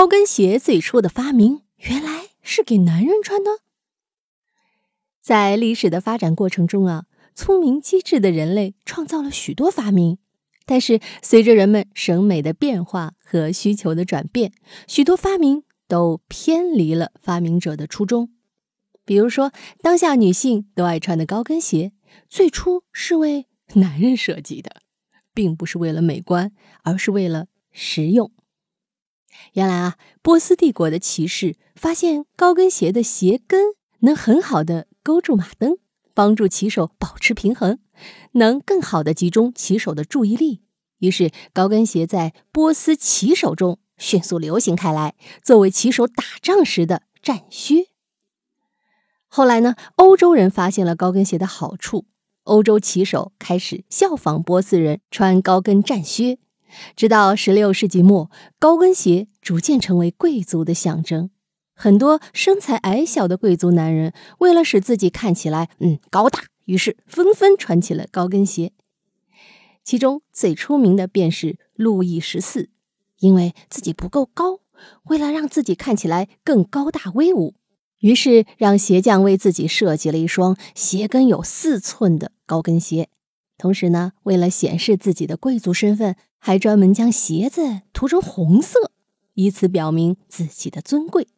高跟鞋最初的发明原来是给男人穿的。在历史的发展过程中啊，聪明机智的人类创造了许多发明，但是随着人们审美的变化和需求的转变，许多发明都偏离了发明者的初衷。比如说，当下女性都爱穿的高跟鞋，最初是为男人设计的，并不是为了美观，而是为了实用。原来啊，波斯帝国的骑士发现高跟鞋的鞋跟能很好的勾住马蹬，帮助骑手保持平衡，能更好的集中骑手的注意力。于是，高跟鞋在波斯骑手中迅速流行开来，作为骑手打仗时的战靴。后来呢，欧洲人发现了高跟鞋的好处，欧洲骑手开始效仿波斯人穿高跟战靴。直到十六世纪末，高跟鞋逐渐成为贵族的象征。很多身材矮小的贵族男人为了使自己看起来嗯高大，于是纷纷穿起了高跟鞋。其中最出名的便是路易十四，因为自己不够高，为了让自己看起来更高大威武，于是让鞋匠为自己设计了一双鞋跟有四寸的高跟鞋。同时呢，为了显示自己的贵族身份，还专门将鞋子涂成红色，以此表明自己的尊贵。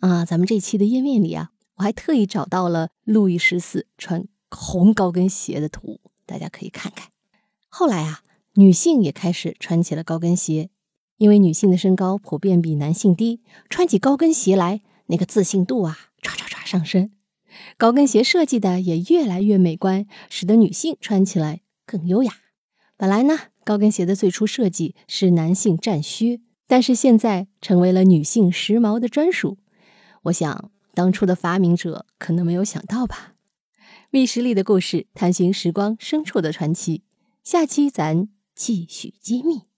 啊，咱们这期的页面里啊，我还特意找到了路易十四穿红高跟鞋的图，大家可以看看。后来啊，女性也开始穿起了高跟鞋，因为女性的身高普遍比男性低，穿起高跟鞋来，那个自信度啊，唰唰唰上升。高跟鞋设计的也越来越美观，使得女性穿起来更优雅。本来呢，高跟鞋的最初设计是男性战靴，但是现在成为了女性时髦的专属。我想，当初的发明者可能没有想到吧。密室里的故事，探寻时光深处的传奇。下期咱继续揭秘。